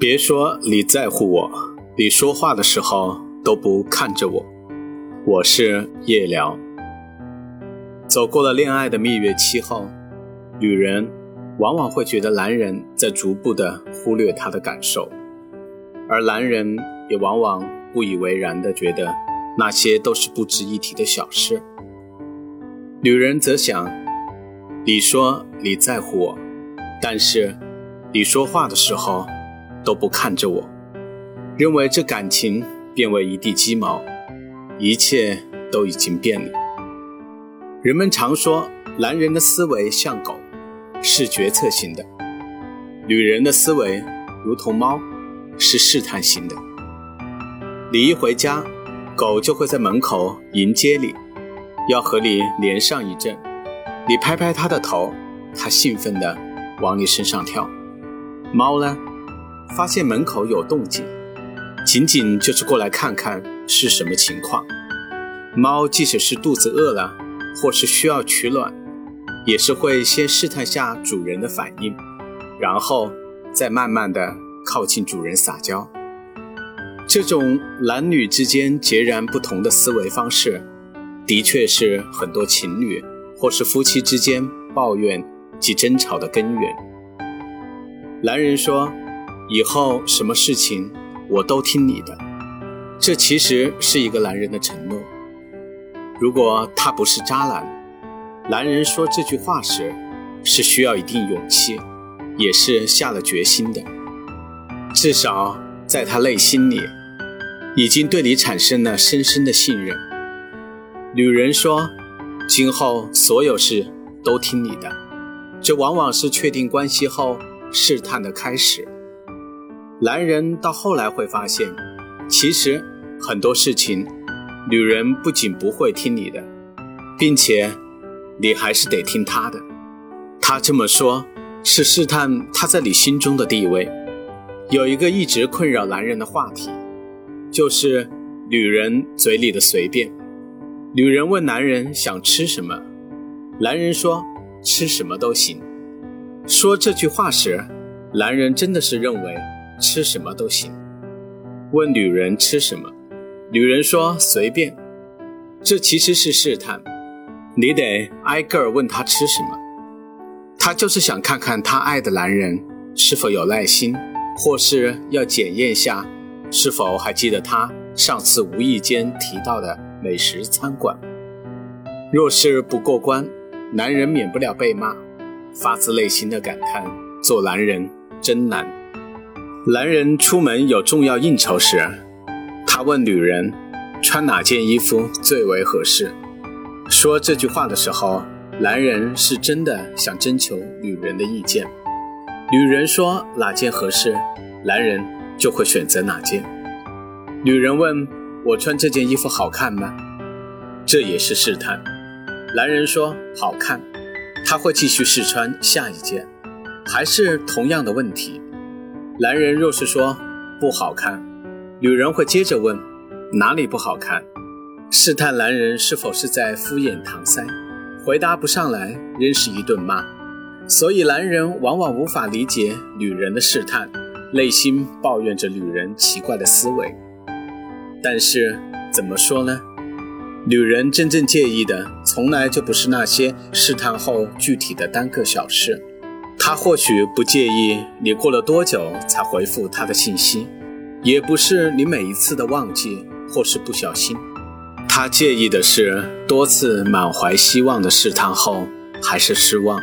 别说你在乎我，你说话的时候都不看着我。我是夜聊。走过了恋爱的蜜月期后，女人往往会觉得男人在逐步的忽略她的感受，而男人也往往不以为然的觉得那些都是不值一提的小事。女人则想，你说你在乎我，但是你说话的时候。都不看着我，认为这感情变为一地鸡毛，一切都已经变了。人们常说，男人的思维像狗，是决策型的；女人的思维如同猫，是试探型的。你一回家，狗就会在门口迎接你，要和你连上一阵。你拍拍它的头，它兴奋地往你身上跳。猫呢？发现门口有动静，仅仅就是过来看看是什么情况。猫即使是肚子饿了，或是需要取暖，也是会先试探下主人的反应，然后再慢慢的靠近主人撒娇。这种男女之间截然不同的思维方式，的确是很多情侣或是夫妻之间抱怨及争吵的根源。男人说。以后什么事情我都听你的，这其实是一个男人的承诺。如果他不是渣男，男人说这句话时是需要一定勇气，也是下了决心的。至少在他内心里，已经对你产生了深深的信任。女人说今后所有事都听你的，这往往是确定关系后试探的开始。男人到后来会发现，其实很多事情，女人不仅不会听你的，并且你还是得听她的。她这么说，是试探她在你心中的地位。有一个一直困扰男人的话题，就是女人嘴里的随便。女人问男人想吃什么，男人说吃什么都行。说这句话时，男人真的是认为。吃什么都行。问女人吃什么，女人说随便。这其实是试探，你得挨个问她吃什么。她就是想看看她爱的男人是否有耐心，或是要检验下是否还记得她上次无意间提到的美食餐馆。若是不过关，男人免不了被骂，发自内心的感叹：做男人真难。男人出门有重要应酬时，他问女人穿哪件衣服最为合适。说这句话的时候，男人是真的想征求女人的意见。女人说哪件合适，男人就会选择哪件。女人问我穿这件衣服好看吗？这也是试探。男人说好看，他会继续试穿下一件，还是同样的问题。男人若是说不好看，女人会接着问哪里不好看，试探男人是否是在敷衍搪塞，回答不上来仍是一顿骂。所以男人往往无法理解女人的试探，内心抱怨着女人奇怪的思维。但是怎么说呢？女人真正介意的从来就不是那些试探后具体的单个小事。他或许不介意你过了多久才回复他的信息，也不是你每一次的忘记或是不小心，他介意的是多次满怀希望的试探后还是失望，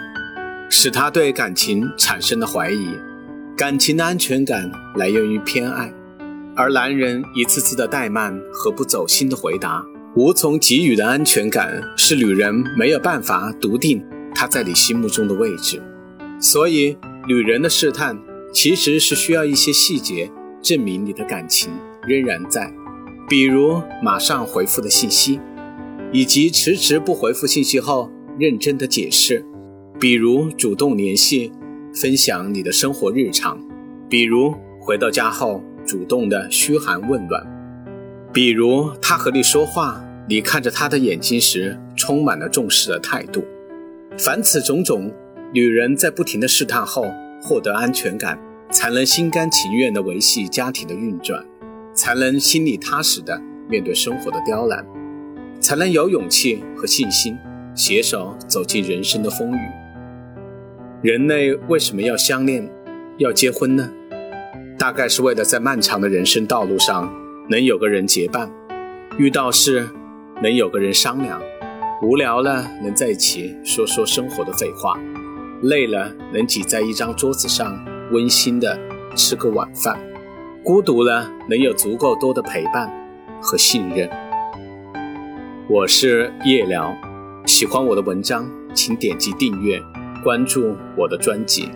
使他对感情产生的怀疑。感情的安全感来源于偏爱，而男人一次次的怠慢和不走心的回答，无从给予的安全感，是女人没有办法笃定他在你心目中的位置。所以，女人的试探其实是需要一些细节证明你的感情仍然在，比如马上回复的信息，以及迟迟不回复信息后认真的解释，比如主动联系，分享你的生活日常，比如回到家后主动的嘘寒问暖，比如他和你说话，你看着他的眼睛时充满了重视的态度，凡此种种。女人在不停的试探后获得安全感，才能心甘情愿地维系家庭的运转，才能心里踏实地面对生活的刁难，才能有勇气和信心携手走进人生的风雨。人类为什么要相恋、要结婚呢？大概是为了在漫长的人生道路上能有个人结伴，遇到事能有个人商量，无聊了能在一起说说生活的废话，累了能挤在一张桌子上温馨的吃个晚饭，孤独了能有足够多的陪伴和信任。我是夜聊，喜欢我的文章，请点击订阅关注我的专辑。